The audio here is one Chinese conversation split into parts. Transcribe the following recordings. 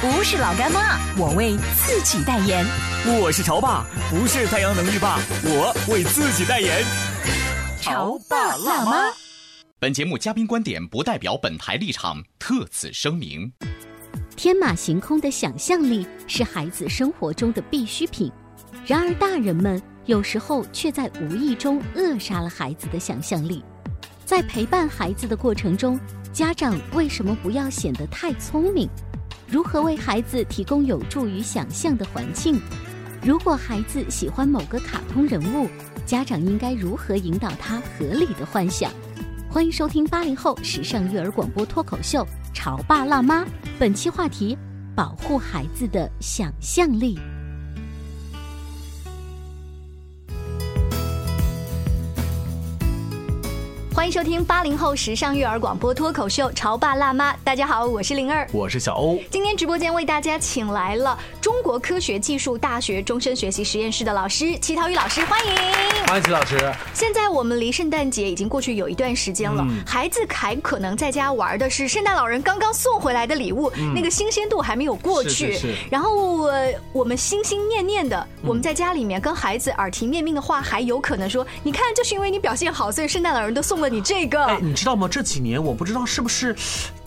不是老干妈，我为自己代言。我是潮爸，不是太阳能浴霸，我为自己代言。潮爸辣妈。本节目嘉宾观点不代表本台立场，特此声明。天马行空的想象力是孩子生活中的必需品，然而大人们有时候却在无意中扼杀了孩子的想象力。在陪伴孩子的过程中，家长为什么不要显得太聪明？如何为孩子提供有助于想象的环境？如果孩子喜欢某个卡通人物，家长应该如何引导他合理的幻想？欢迎收听八零后时尚育儿广播脱口秀《潮爸辣妈》，本期话题：保护孩子的想象力。欢迎收听八零后时尚育儿广播脱口秀《潮爸辣妈》，大家好，我是灵儿，我是小欧。今天直播间为大家请来了中国科学技术大学终身学习实验室的老师齐涛宇老师，欢迎，欢迎齐老师。现在我们离圣诞节已经过去有一段时间了，孩子还可能在家玩的是圣诞老人刚刚送回来的礼物，那个新鲜度还没有过去。是是是。然后我们心心念念的，我们在家里面跟孩子耳提面命的话，还有可能说，你看，就是因为你表现好，所以圣诞老人都送了。你这个，哎，你知道吗？这几年我不知道是不是，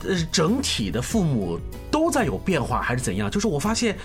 呃，整体的父母都在有变化，还是怎样？就是我发现，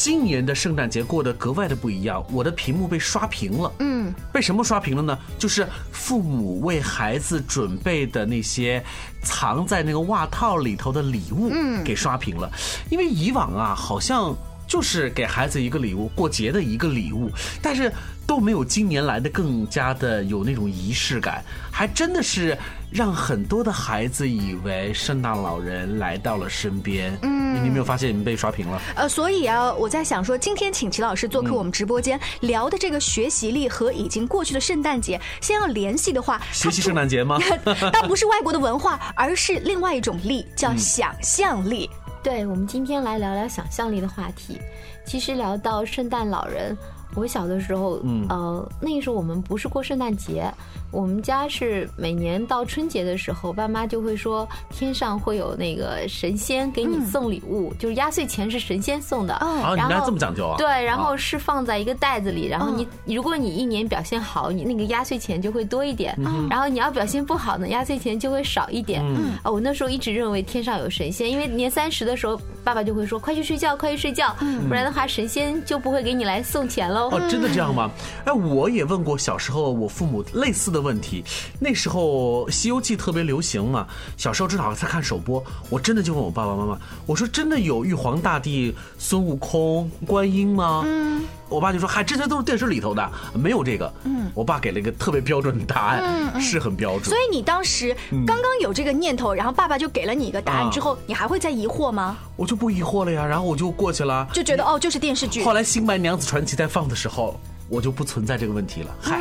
今年的圣诞节过得格外的不一样。我的屏幕被刷屏了，嗯，被什么刷屏了呢？就是父母为孩子准备的那些藏在那个袜套里头的礼物，嗯，给刷屏了。因为以往啊，好像就是给孩子一个礼物，过节的一个礼物，但是。都没有今年来的更加的有那种仪式感，还真的是让很多的孩子以为圣诞老人来到了身边。嗯，你有没有发现你们被刷屏了？呃，所以啊，我在想说，今天请齐老师做客我们直播间聊的这个学习力和已经过去的圣诞节，先要联系的话，学习圣诞节吗？它不是外国的文化，而是另外一种力，叫想象力。对，我们今天来聊聊想象力的话题。其实聊到圣诞老人。我小的时候，呃，那个时候我们不是过圣诞节。我们家是每年到春节的时候，爸妈就会说天上会有那个神仙给你送礼物，就是压岁钱是神仙送的。啊，你家这么讲究啊？对，然后是放在一个袋子里，然后你如果你一年表现好，你那个压岁钱就会多一点；然后你要表现不好呢，压岁钱就会少一点。啊，我那时候一直认为天上有神仙，因为年三十的时候，爸爸就会说快去睡觉，快去睡觉，不然的话神仙就不会给你来送钱喽。哦，真的这样吗？哎，我也问过小时候我父母类似的。问题，那时候《西游记》特别流行嘛，小时候正好在看首播，我真的就问我爸爸妈妈，我说真的有玉皇大帝、孙悟空、观音吗？嗯，我爸就说嗨，这些都是电视里头的，没有这个。嗯，我爸给了一个特别标准的答案，是很标准。所以你当时刚刚有这个念头，然后爸爸就给了你一个答案之后，你还会再疑惑吗？我就不疑惑了呀，然后我就过去了，就觉得哦，就是电视剧。后来《新白娘子传奇》在放的时候，我就不存在这个问题了。嗨。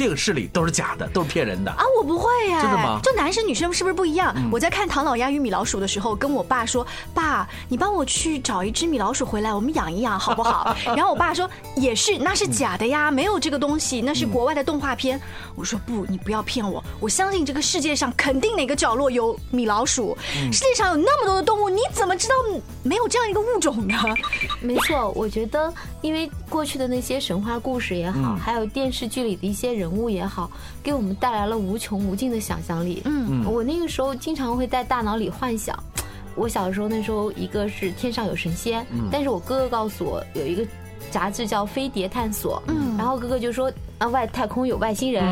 电视里都是假的，都是骗人的啊！我不会呀，真的吗？就男生女生是不是不一样？我在看《唐老鸭与米老鼠》的时候，跟我爸说：“爸，你帮我去找一只米老鼠回来，我们养一养好不好？” 然后我爸说：“也是，那是假的呀，没有这个东西，那是国外的动画片。”我说：“不，你不要骗我，我相信这个世界上肯定哪个角落有米老鼠。世界上有那么多的动物，你怎么知道没有这样一个物种呢？”没错，我觉得因为过去的那些神话故事也好，还有电视剧里的一些人。物也好，给我们带来了无穷无尽的想象力。嗯，我那个时候经常会在大脑里幻想，我小时候那时候一个是天上有神仙，但是我哥哥告诉我有一个杂志叫《飞碟探索》，嗯，然后哥哥就说啊外太空有外星人，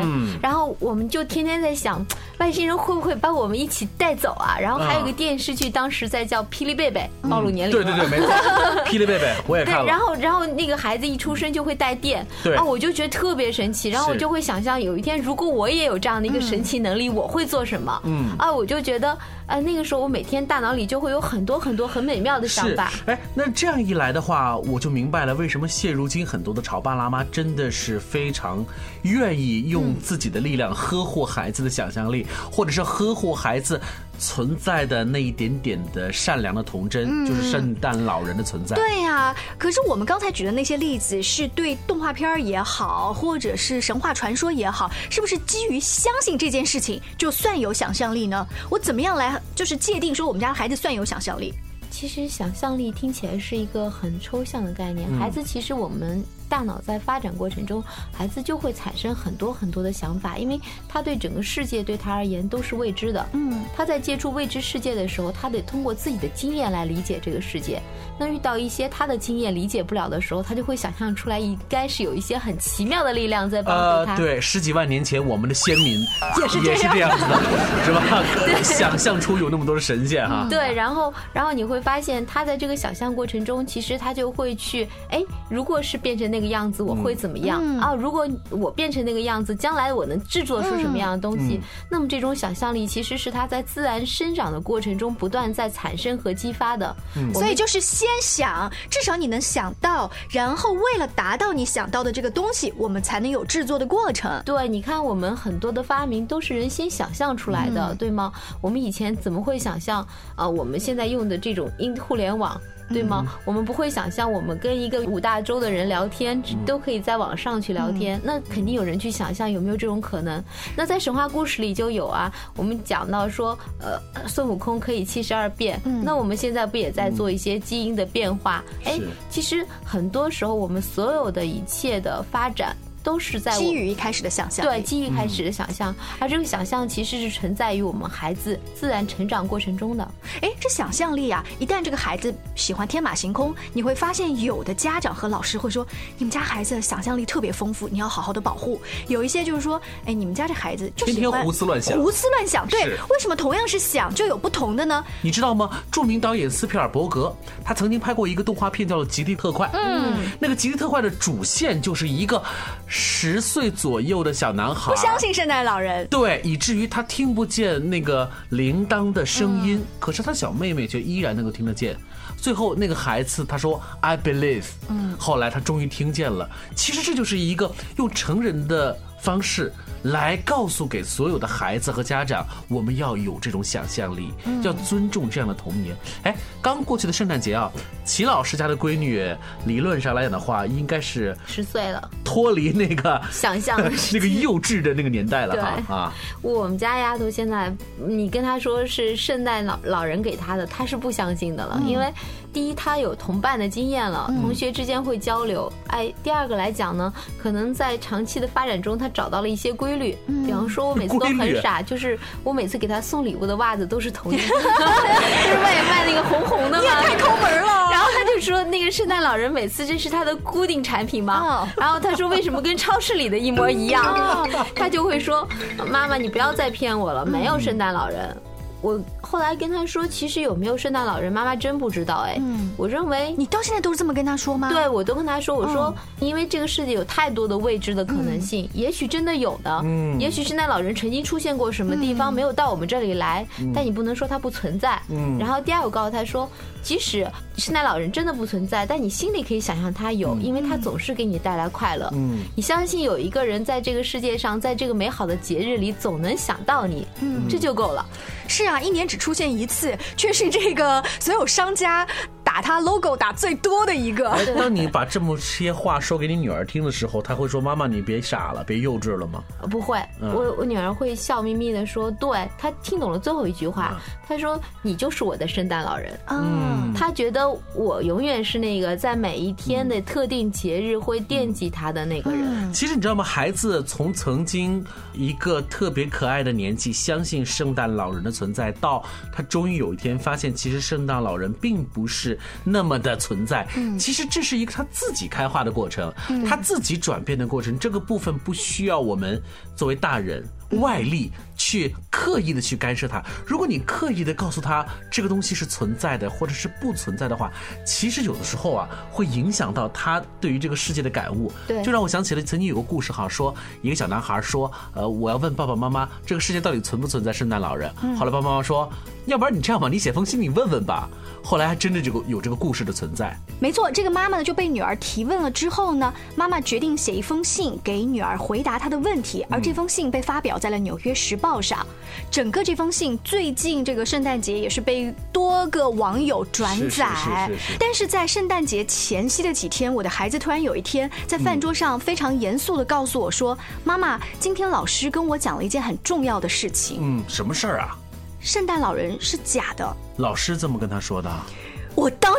然后我们就天天在想，外星人会不会把我们一起带走啊？然后还有个电视剧，当时在叫《霹雳贝贝》，暴露年龄。对对对，没错，霹雳贝贝我也看了。然后然后那个孩子一出生就会带电，啊，我就觉得特别神奇。然后我就会想象，有一天如果我也有这样的一个神奇能力，我会做什么？嗯，啊，我就觉得。哎，那个时候我每天大脑里就会有很多很多很美妙的想法。哎，那这样一来的话，我就明白了为什么现如今很多的潮爸辣妈真的是非常愿意用自己的力量呵护孩子的想象力，或者是呵护孩子。存在的那一点点的善良的童真，就是圣诞老人的存在。对呀，可是我们刚才举的那些例子，是对动画片也好，或者是神话传说也好，是不是基于相信这件事情就算有想象力呢？我怎么样来就是界定说我们家孩子算有想象力？其实想象力听起来是一个很抽象的概念。孩子其实我们。大脑在发展过程中，孩子就会产生很多很多的想法，因为他对整个世界对他而言都是未知的。嗯，他在接触未知世界的时候，他得通过自己的经验来理解这个世界。那遇到一些他的经验理解不了的时候，他就会想象出来，应该是有一些很奇妙的力量在帮助他。对，十几万年前我们的先民 也是也是这样子的，是吧？想象出有那么多的神仙哈。对，然后然后你会发现，他在这个想象过程中，其实他就会去，哎，如果是变成那。那个样子我会怎么样啊？如果我变成那个样子，将来我能制作出什么样的东西？那么这种想象力其实是它在自然生长的过程中不断在产生和激发的。所以就是先想，至少你能想到，然后为了达到你想到的这个东西，我们才能有制作的过程。对，你看我们很多的发明都是人先想象出来的，对吗？我们以前怎么会想象啊？我们现在用的这种因互联网。对吗？我们不会想象，我们跟一个五大洲的人聊天，都可以在网上去聊天。那肯定有人去想象有没有这种可能？那在神话故事里就有啊。我们讲到说，呃，孙悟空可以七十二变。那我们现在不也在做一些基因的变化？哎，其实很多时候我们所有的一切的发展。都是在基于一开始的想象，对，基于一开始的想象，而这个想象其实是存在于我们孩子自然成长过程中的。哎，这想象力啊，一旦这个孩子喜欢天马行空，你会发现有的家长和老师会说，你们家孩子想象力特别丰富，你要好好的保护。有一些就是说，哎，你们家这孩子就喜欢胡思乱想，胡思乱想。对，为什么同样是想就有不同的呢？你知道吗？著名导演斯皮尔伯格，他曾经拍过一个动画片叫做《极地特快》。嗯，那个《极地特快》的主线就是一个。十岁左右的小男孩不相信圣诞老人，对，以至于他听不见那个铃铛的声音，可是他小妹妹却依然能够听得见。最后那个孩子他说 I believe，嗯，后来他终于听见了。其实这就是一个用成人的方式。来告诉给所有的孩子和家长，我们要有这种想象力，要尊重这样的童年。哎，刚过去的圣诞节啊，齐老师家的闺女，理论上来讲的话，应该是十岁了，脱离那个想象 那个幼稚的那个年代了哈啊。我们家丫头现在，你跟她说是圣诞老老人给她的，她是不相信的了，因为。第一，他有同伴的经验了，同学之间会交流。哎，第二个来讲呢，可能在长期的发展中，他找到了一些规律。比方说，我每次都很傻，就是我每次给他送礼物的袜子都是同一个，就是外面卖那个红红的嘛。太抠门了。然后他就说，那个圣诞老人每次这是他的固定产品嘛。然后他说，为什么跟超市里的一模一样？他就会说，妈妈，你不要再骗我了，没有圣诞老人。我后来跟他说，其实有没有圣诞老人，妈妈真不知道哎。嗯，我认为你到现在都是这么跟他说吗？对，我都跟他说，我说因为这个世界有太多的未知的可能性，也许真的有的，嗯，也许圣诞老人曾经出现过什么地方，没有到我们这里来，但你不能说他不存在。嗯，然后第二，我告诉他说，即使圣诞老人真的不存在，但你心里可以想象他有，因为他总是给你带来快乐。嗯，你相信有一个人在这个世界上，在这个美好的节日里总能想到你，嗯，这就够了。是啊，一年只出现一次，却是这个所有商家打他 logo 打最多的一个。当你把这么些话说给你女儿听的时候，她会说：“妈妈，你别傻了，别幼稚了吗？”不会，我我女儿会笑眯眯的说：“对。”她听懂了最后一句话，她说：“你就是我的圣诞老人。”嗯，她觉得我永远是那个在每一天的特定节日会惦记她的那个人。其实你知道吗？孩子从曾经一个特别可爱的年纪，相信圣诞老人的。存在到他终于有一天发现，其实圣诞老人并不是那么的存在。其实这是一个他自己开化的过程，他自己转变的过程。这个部分不需要我们作为大人外力去刻意的去干涉他。如果你刻意的告诉他这个东西是存在的，或者是不存在的话，其实有的时候啊，会影响到他对于这个世界的感悟。对，就让我想起了曾经有个故事哈，说一个小男孩说，呃，我要问爸爸妈妈，这个世界到底存不存在圣诞老人？后来爸爸妈妈说，要不然你这样吧，你写封信你问问吧。后来还真的这个有这个故事的存在。没错，这个妈妈呢就被女儿提问了之后呢，妈妈决定写一封信给女儿回答她的问题，而这封信被发表在了《纽约时报》上。整个这封信最近这个圣诞节也是被多个网友转载。但是在圣诞节前夕的几天，我的孩子突然有一天在饭桌上非常严肃的告诉我说：“妈妈，今天老师跟我讲了一件很重要的事情。”嗯，什么事儿啊？圣诞老人是假的。老师这么跟他说的。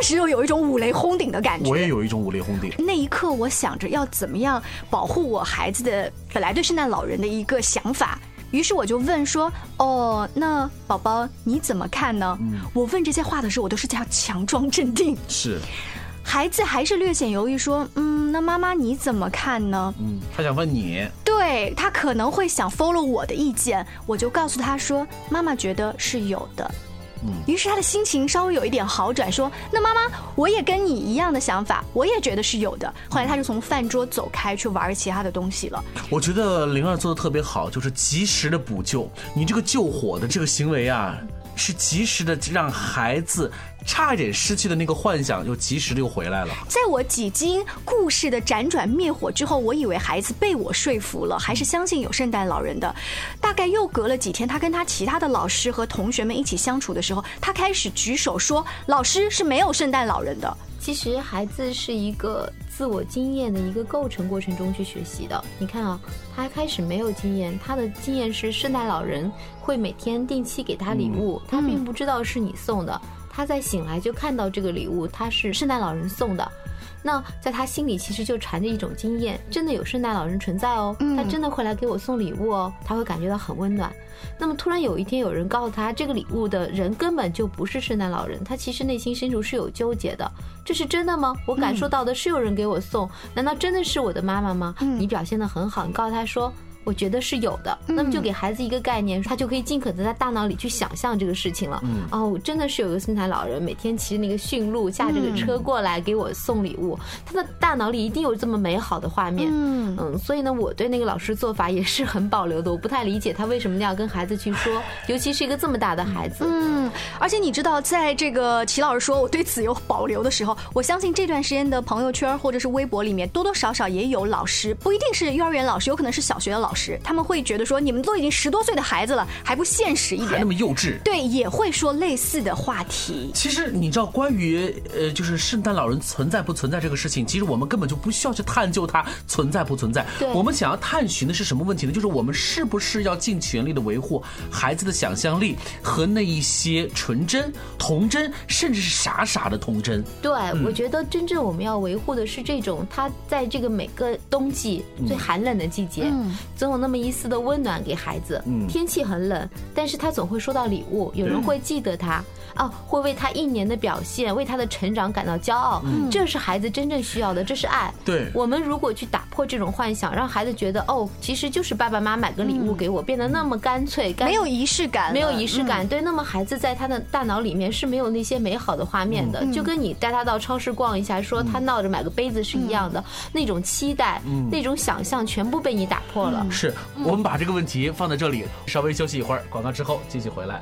时又有一种五雷轰顶的感觉。我也有一种五雷轰顶。那一刻，我想着要怎么样保护我孩子的本来对圣诞老人的一个想法。于是我就问说：“哦，那宝宝你怎么看呢？”我问这些话的时候，我都是这样强装镇定。是，孩子还是略显犹豫说：“嗯，那妈妈你怎么看呢？”嗯，他想问你。对他可能会想 follow 我的意见，我就告诉他说：“妈妈觉得是有的。”于是他的心情稍微有一点好转，说：“那妈妈，我也跟你一样的想法，我也觉得是有的。”后来他就从饭桌走开，去玩其他的东西了。我觉得灵儿做的特别好，就是及时的补救。你这个救火的这个行为啊。是及时的让孩子差一点失去的那个幻想，又及时的又回来了。在我几经故事的辗转灭火之后，我以为孩子被我说服了，还是相信有圣诞老人的。大概又隔了几天，他跟他其他的老师和同学们一起相处的时候，他开始举手说：“老师是没有圣诞老人的。”其实孩子是一个自我经验的一个构成过程中去学习的。你看啊，他开始没有经验，他的经验是圣诞老人会每天定期给他礼物，他并不知道是你送的。他在醒来就看到这个礼物，他是圣诞老人送的。那在他心里其实就缠着一种经验，真的有圣诞老人存在哦，他真的会来给我送礼物哦，他会感觉到很温暖。那么突然有一天有人告诉他，这个礼物的人根本就不是圣诞老人，他其实内心深处是有纠结的，这是真的吗？我感受到的是有人给我送，难道真的是我的妈妈吗？你表现的很好，你告诉他说。我觉得是有的，那么就给孩子一个概念，他就可以尽可能在大脑里去想象这个事情了。哦，真的是有个圣诞老人每天骑着那个驯鹿，驾着个车过来给我送礼物，他的大脑里一定有这么美好的画面。嗯嗯，所以呢，我对那个老师做法也是很保留的，我不太理解他为什么要跟孩子去说，尤其是一个这么大的孩子。嗯，而且你知道，在这个齐老师说我对此有保留的时候，我相信这段时间的朋友圈或者是微博里面多多少少也有老师，不一定是幼儿园老师，有可能是小学的老。老师他们会觉得说，你们都已经十多岁的孩子了，还不现实一点，还那么幼稚。对，也会说类似的话题。其实你知道，关于呃，就是圣诞老人存在不存在这个事情，其实我们根本就不需要去探究它存在不存在。我们想要探寻的是什么问题呢？就是我们是不是要尽全力的维护孩子的想象力和那一些纯真、童真，甚至是傻傻的童真。对，我觉得真正我们要维护的是这种，他在这个每个冬季最寒冷的季节。总有那么一丝的温暖给孩子。嗯，天气很冷，但是他总会收到礼物，有人会记得他，啊，会为他一年的表现、为他的成长感到骄傲。嗯，这是孩子真正需要的，这是爱。对，我们如果去打破这种幻想，让孩子觉得，哦，其实就是爸爸妈妈买个礼物给我，变得那么干脆，没有仪式感，没有仪式感。对，那么孩子在他的大脑里面是没有那些美好的画面的，就跟你带他到超市逛一下，说他闹着买个杯子是一样的，那种期待、那种想象全部被你打破了。是我们把这个问题放在这里，稍微休息一会儿，广告之后继续回来。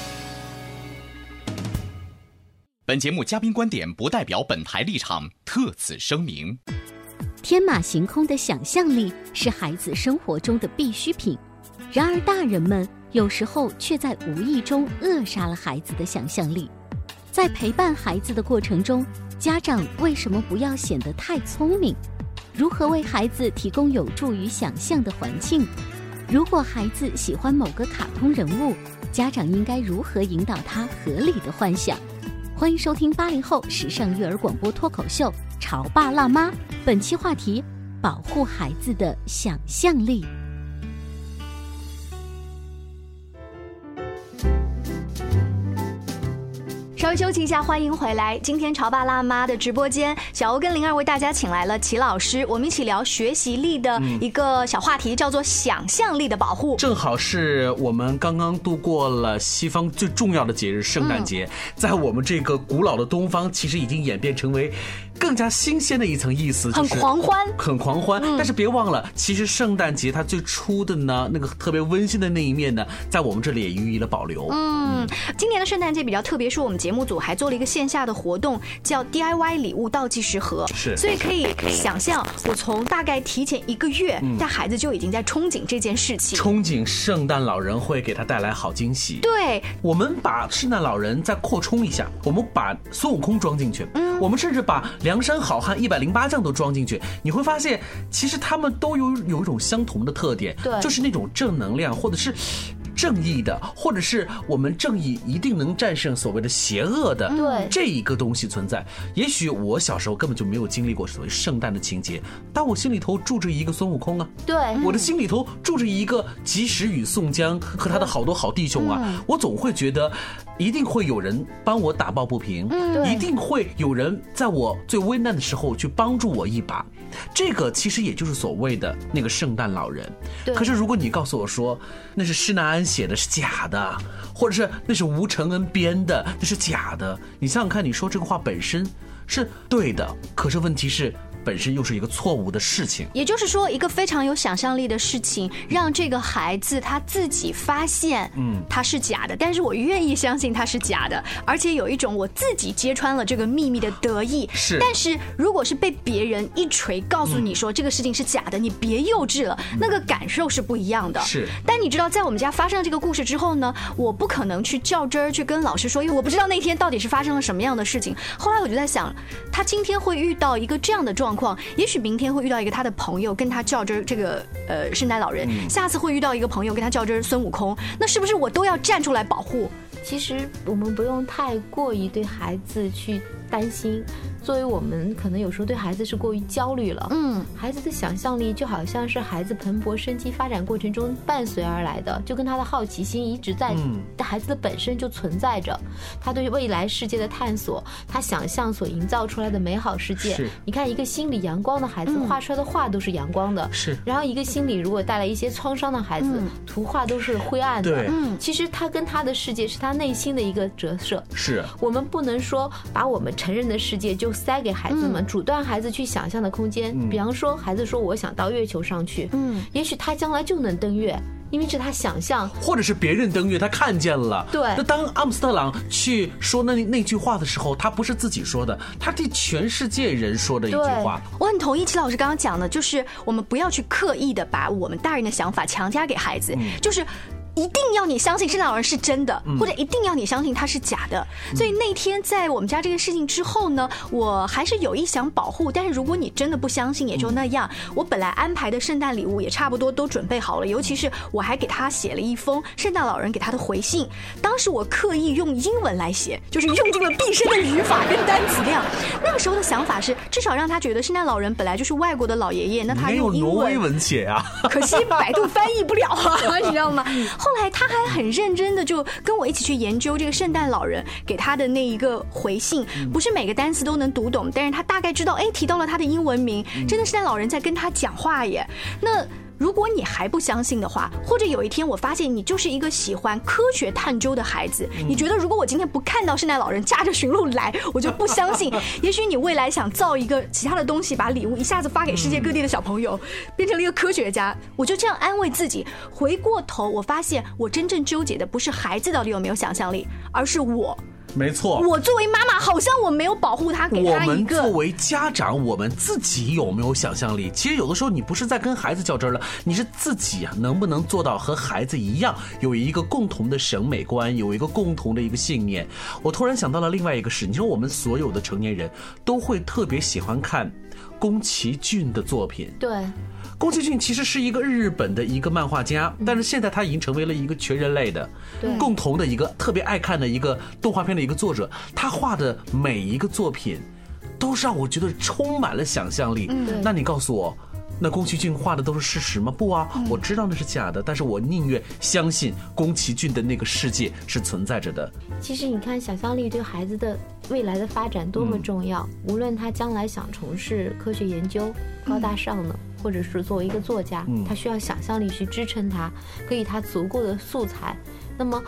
本节目嘉宾观点不代表本台立场，特此声明。天马行空的想象力是孩子生活中的必需品，然而大人们有时候却在无意中扼杀了孩子的想象力。在陪伴孩子的过程中，家长为什么不要显得太聪明？如何为孩子提供有助于想象的环境？如果孩子喜欢某个卡通人物，家长应该如何引导他合理的幻想？欢迎收听八零后时尚育儿广播脱口秀《潮爸辣妈》，本期话题：保护孩子的想象力。微休息一下，欢迎回来。今天潮爸辣妈的直播间，小欧跟灵儿为大家请来了齐老师，我们一起聊学习力的一个小话题，叫做想象力的保护。正好是我们刚刚度过了西方最重要的节日圣诞节，在我们这个古老的东方，其实已经演变成为。更加新鲜的一层意思，很狂欢，很狂欢。但是别忘了，其实圣诞节它最初的呢，那个特别温馨的那一面呢，在我们这里也予以了保留。嗯，今年的圣诞节比较特别，是我们节目组还做了一个线下的活动，叫 DIY 礼物倒计时盒。是，所以可以想象，我从大概提前一个月，带孩子就已经在憧憬这件事情，憧憬圣诞老人会给他带来好惊喜。对，我们把圣诞老人再扩充一下，我们把孙悟空装进去，嗯，我们甚至把两。梁山好汉一百零八将都装进去，你会发现，其实他们都有有一种相同的特点，对，就是那种正能量，或者是。正义的，或者是我们正义一定能战胜所谓的邪恶的，对。这一个东西存在。也许我小时候根本就没有经历过所谓圣诞的情节，但我心里头住着一个孙悟空啊，对，我的心里头住着一个及时雨宋江和他的好多好弟兄啊，我总会觉得，一定会有人帮我打抱不平，一定会有人在我最危难的时候去帮助我一把。这个其实也就是所谓的那个圣诞老人。可是如果你告诉我说那是施耐庵写的是假的，或者是那是吴承恩编的那是假的，你想想看，你说这个话本身是对的，可是问题是。本身又是一个错误的事情，也就是说，一个非常有想象力的事情，让这个孩子他自己发现，嗯，他是假的，但是我愿意相信他是假的，而且有一种我自己揭穿了这个秘密的得意。是，但是如果是被别人一锤告诉你说这个事情是假的，你别幼稚了，那个感受是不一样的。是，但你知道，在我们家发生了这个故事之后呢，我不可能去较真儿去跟老师说，因为我不知道那天到底是发生了什么样的事情。后来我就在想，他今天会遇到一个这样的状。状况，也许明天会遇到一个他的朋友跟他较真儿，这个呃圣诞老人，下次会遇到一个朋友跟他较真儿孙悟空，那是不是我都要站出来保护？其实我们不用太过于对孩子去担心。作为我们可能有时候对孩子是过于焦虑了，嗯，孩子的想象力就好像是孩子蓬勃生机发展过程中伴随而来的，就跟他的好奇心一直在，孩子的本身就存在着，他对未来世界的探索，他想象所营造出来的美好世界。你看一个心里阳光的孩子画出来的画都是阳光的，是。然后一个心里如果带来一些创伤的孩子，图画都是灰暗的。对，嗯，其实他跟他的世界是他内心的一个折射。是。我们不能说把我们成人的世界就。塞给孩子们，阻断孩子去想象的空间。比方说，孩子说我想到月球上去，嗯，也许他将来就能登月，因为是他想象，或者是别人登月，他看见了。对。那当阿姆斯特朗去说那那句话的时候，他不是自己说的，他替全世界人说的一句话。我很同意齐老师刚刚讲的，就是我们不要去刻意的把我们大人的想法强加给孩子，就是。一定要你相信圣诞老人是真的，或者一定要你相信他是假的。所以那天在我们家这个事情之后呢，我还是有意想保护。但是如果你真的不相信，也就那样。我本来安排的圣诞礼物也差不多都准备好了，尤其是我还给他写了一封圣诞老人给他的回信。当时我刻意用英文来写，就是用尽了毕生的语法跟单词量。那个时候的想法是，至少让他觉得圣诞老人本来就是外国的老爷爷，那他用挪威文写啊？可惜百度翻译不了啊，你知道吗？后来他还很认真的就跟我一起去研究这个圣诞老人给他的那一个回信，不是每个单词都能读懂，但是他大概知道，哎，提到了他的英文名，真的圣诞老人在跟他讲话耶。那如果你还不相信的话，或者有一天我发现你就是一个喜欢科学探究的孩子，你觉得如果我今天不看到圣诞老人驾着驯鹿来，我就不相信。也许你未来想造一个其他的东西，把礼物一下子发给世界各地的小朋友，变成了一个科学家，我就这样安慰自己。回过头，我发现我真正纠结的不是孩子到底有没有想象力，而是我。没错，我作为妈妈，好像我没有保护他，给我他一个。们作为家长，我们自己有没有想象力？其实有的时候你不是在跟孩子较真儿了，你是自己啊，能不能做到和孩子一样，有一个共同的审美观，有一个共同的一个信念？我突然想到了另外一个事，你说我们所有的成年人都会特别喜欢看宫崎骏的作品，对，宫崎骏其实是一个日本的一个漫画家，但是现在他已经成为了一个全人类的、共同的一个特别爱看的一个动画片的一个作者。他画的每一个作品，都是让我觉得充满了想象力。那你告诉我。那宫崎骏画的都是事实吗？不啊，我知道那是假的，但是我宁愿相信宫崎骏的那个世界是存在着的。其实你看，想象力对孩子的未来的发展多么重要。无论他将来想从事科学研究、高大上的，或者是作为一个作家，他需要想象力去支撑他，给予他足够的素材。那么。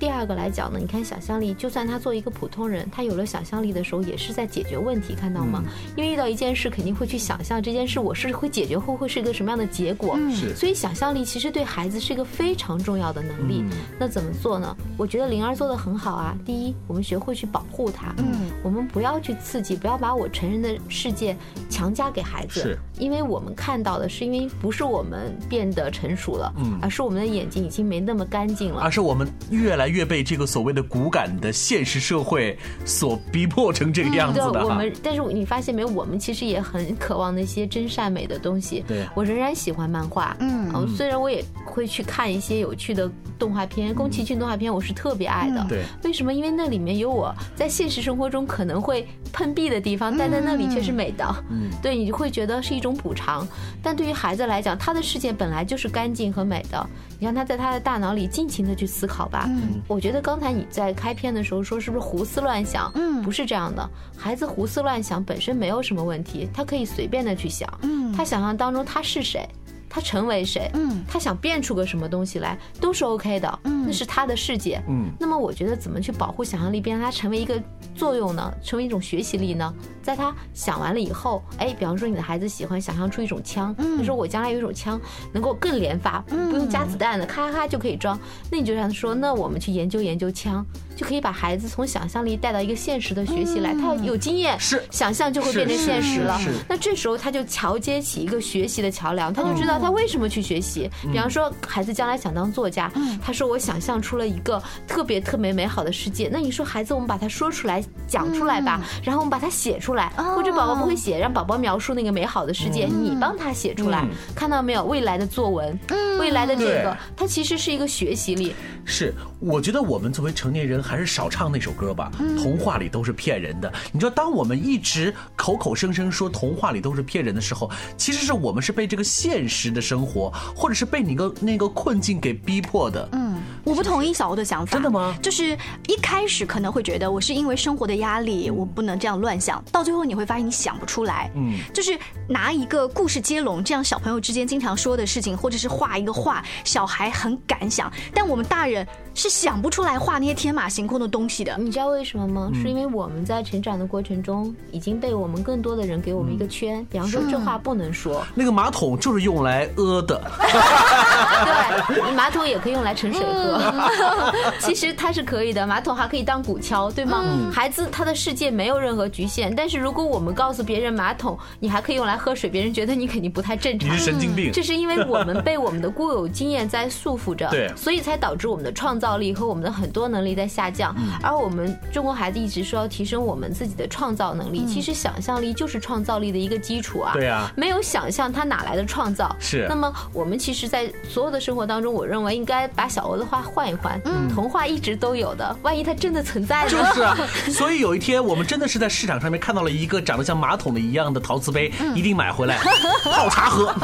第二个来讲呢，你看想象力，就算他做一个普通人，他有了想象力的时候，也是在解决问题，看到吗？因为遇到一件事，肯定会去想象这件事我是会解决后会是一个什么样的结果。是所以想象力其实对孩子是一个非常重要的能力。那怎么做呢？我觉得灵儿做的很好啊。第一，我们学会去保护他。嗯，我们不要去刺激，不要把我成人的世界强加给孩子。是，因为我们看到的是，因为不是我们变得成熟了，嗯，而是我们的眼睛已经没那么干净了，而是我们越来越被这个所谓的骨感的现实社会所逼迫成这个样子对，的哈。我们，但是你发现没有，我们其实也很渴望那些真善美的东西。对我仍然喜欢漫画，嗯，虽然我也会去看一些有趣的动画片，宫崎骏动画片我是特别爱的。对为什么？因为那里面有我在现实生活中可能会碰壁的地方，但在那里却是美的。嗯，对，你就会觉得是一种补偿。但对于孩子来讲，他的世界本来就是干净和美的，你让他在他的大脑里尽情的去思考吧。嗯，我觉得刚才你在开篇的时候说是不是胡思乱想？嗯，不是这样的。孩子胡思乱想本身没有什么问题，他可以随便的去想。嗯，他想象当中他是谁。他成为谁？嗯，他想变出个什么东西来，都是 OK 的。是他的世界。嗯，那么我觉得怎么去保护想象力，并让它成为一个作用呢？成为一种学习力呢？在他想完了以后，哎，比方说你的孩子喜欢想象出一种枪，他说我将来有一种枪能够更连发，不用加子弹的，咔咔咔就可以装。那你就让他说，那我们去研究研究枪，就可以把孩子从想象力带到一个现实的学习来。他有经验，是想象就会变成现实了。那这时候他就桥接起一个学习的桥梁，他就知道他为什么去学习。比方说，孩子将来想当作家，他说我想象出了一个特别特别美好的世界。那你说孩子，我们把它说出来，讲出来吧，然后我们把它写出来，或者宝宝不会写，让宝宝描述那个美好的世界，你帮他写出来，看到没有？未来的作文，未来的这个，它其实是一个学习力。是，我觉得我们作为成年人还是少唱那首歌吧。童话里都是骗人的。你知道，当我们一直口口声声说童话里都是骗人的时候，其实是我们是被这个现实的生活，或者是被你个那个困境给逼迫的。嗯，我不同意小欧的想法。真的吗就是一开始可能会觉得我是因为生活的压力，我不能这样乱想，到最后你会发现你想不出来。嗯，就是拿一个故事接龙，这样小朋友之间经常说的事情，或者是画一个画，小孩很敢想，但我们大人是想不出来画那些天马行空的东西的。你知道为什么吗？是因为我们在成长的过程中，已经被我们更多的人给我们一个圈，比方说这话不能说，那个马桶就是用来呃的。对，马桶也可以用来盛水喝，其实它是可以的，马桶还可以当鼓敲，对吗？孩子他的世界没有任何局限，但是如果我们告诉别人马桶你还可以用来喝水，别人觉得你肯定不太正常你是。神经病。这是因为我们被我们的固有经验在束缚着，对所以才导致我们的创造力和我们的很多能力在下降。而我们中国孩子一直说要提升我们自己的创造能力，其实想象力就是创造力的一个基础啊。对啊没有想象，他哪来的创造？是那么我们其实，在所有的生活当中，我认为应该把小鹅的话换一换。嗯，童话一直都有的，万一它真的存在呢？就是啊，所以有一天我们真的是在市场上面看到了一个长得像马桶的一样的陶瓷杯，一定买回来泡茶喝。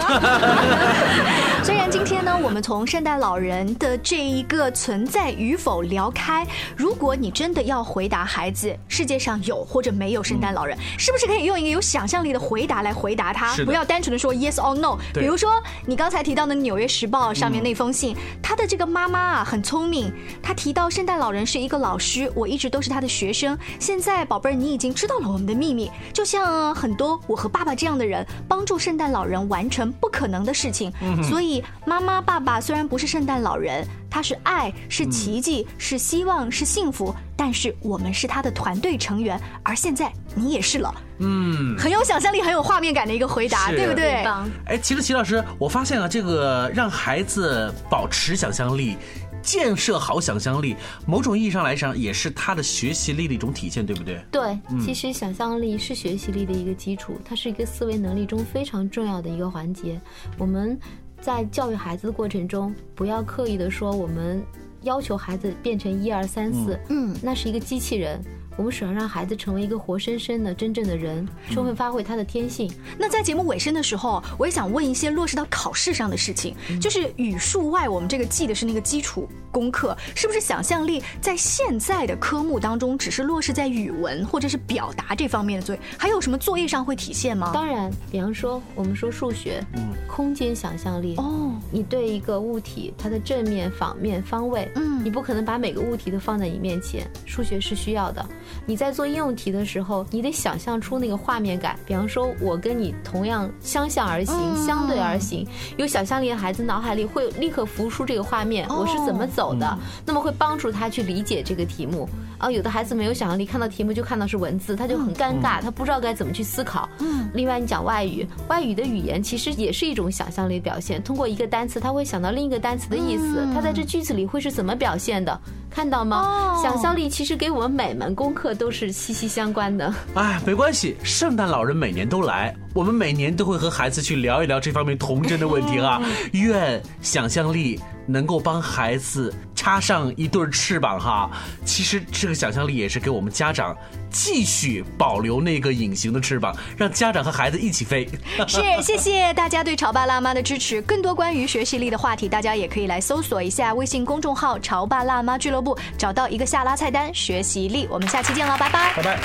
虽然今天呢，我们从圣诞老人的这一个存在与否聊开，如果你真的要回答孩子，世界上有或者没有圣诞老人，是不是可以用一个有想象力的回答来回答他？不要单纯的说 yes or no。比如说你刚才提到的《纽约时报》上面那封信，他的这个妈妈啊很聪明，他提到圣诞老人是一个老师，我一直都是他的学生。现在宝贝儿，你已经知道了我们的秘密，就像很多我和爸爸这样的人，帮助圣诞老人完成不可能的事情。所以妈妈、爸爸虽然不是圣诞老人，他是爱，是奇迹，是希望，是幸福，但是我们是他的团队成员。而现在你也是了，嗯，很有想象力、很有画面感的一个回答，对不对？哎，其实齐老师，我发现啊，这个让孩子保持想象力。建设好想象力，某种意义上来讲，也是他的学习力的一种体现，对不对？对，其实想象力是学习力的一个基础，它是一个思维能力中非常重要的一个环节。我们在教育孩子的过程中，不要刻意的说我们要求孩子变成一二三四，嗯，那是一个机器人。我们想要让孩子成为一个活生生的、真正的人，充分发挥他的天性。那在节目尾声的时候，我也想问一些落实到考试上的事情，就是语数外，我们这个记的是那个基础功课，是不是想象力在现在的科目当中只是落实在语文或者是表达这方面的作业？还有什么作业上会体现吗？当然，比方说我们说数学，嗯，空间想象力哦，你对一个物体它的正面、反面、方位，嗯，你不可能把每个物体都放在你面前，数学是需要的。你在做应用题的时候，你得想象出那个画面感。比方说，我跟你同样相向而行，相对而行。有想象力的孩子脑海里会立刻浮出这个画面，我是怎么走的，那么会帮助他去理解这个题目。啊，有的孩子没有想象力，看到题目就看到是文字，他就很尴尬，他不知道该怎么去思考。嗯。另外，你讲外语，外语的语言其实也是一种想象力表现。通过一个单词，他会想到另一个单词的意思，他在这句子里会是怎么表现的？看到吗？想象力其实给我们每门功课都是息息相关的。哎，没关系，圣诞老人每年都来，我们每年都会和孩子去聊一聊这方面童真的问题啊。愿想象力能够帮孩子。插上一对翅膀哈，其实这个想象力也是给我们家长继续保留那个隐形的翅膀，让家长和孩子一起飞。是，谢谢大家对潮爸辣妈的支持。更多关于学习力的话题，大家也可以来搜索一下微信公众号“潮爸辣妈俱乐部”，找到一个下拉菜单“学习力”。我们下期见了，拜拜，拜拜。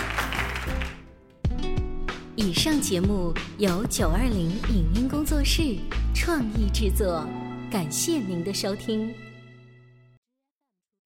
以上节目由九二零影音工作室创意制作，感谢您的收听。